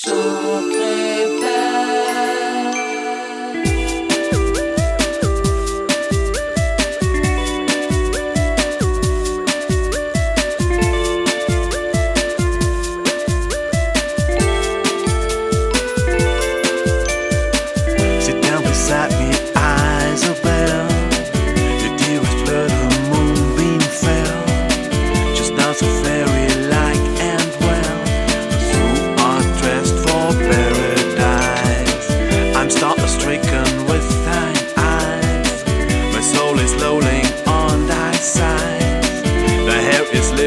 Sit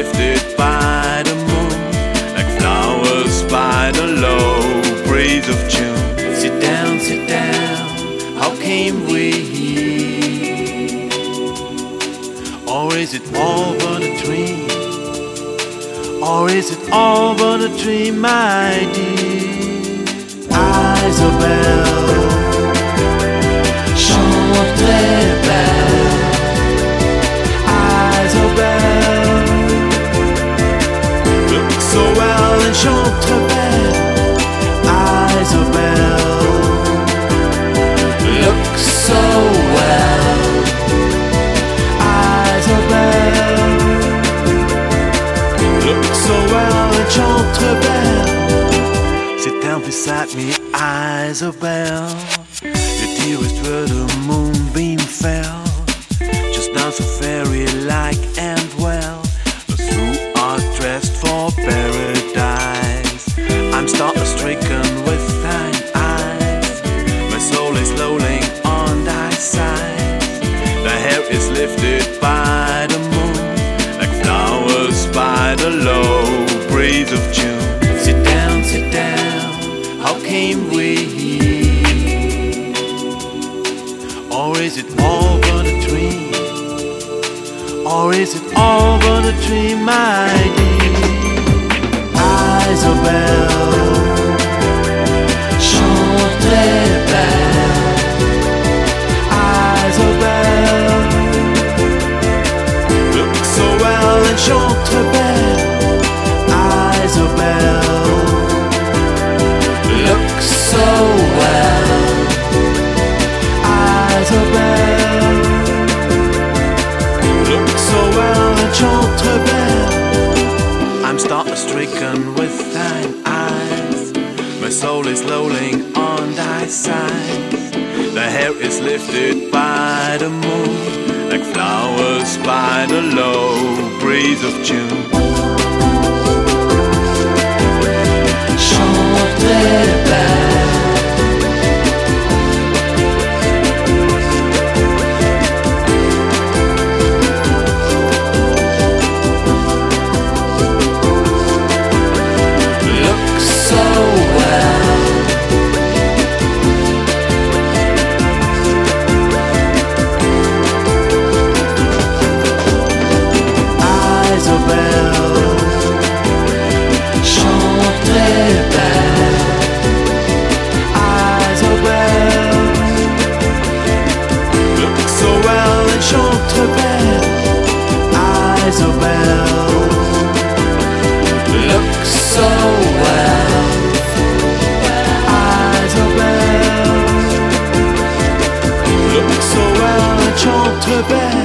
lifted by the moon, like flowers by the low breeze of June. Sit down, sit down. How came we here? Or is it all but a dream? Or is it all but a dream, my dear? Isabel, Beside me, Isabel. Your dearest where the moonbeam fell. Just now so fairy like and well. Those who are dressed for paradise. I'm startled stricken with thine eyes. My soul is lolling on thy side. The hair is lifted is it all but a dream, my dear? Chante soul is lolling on thy side. The hair is lifted by the moon, like flowers by the low breeze of June. the best.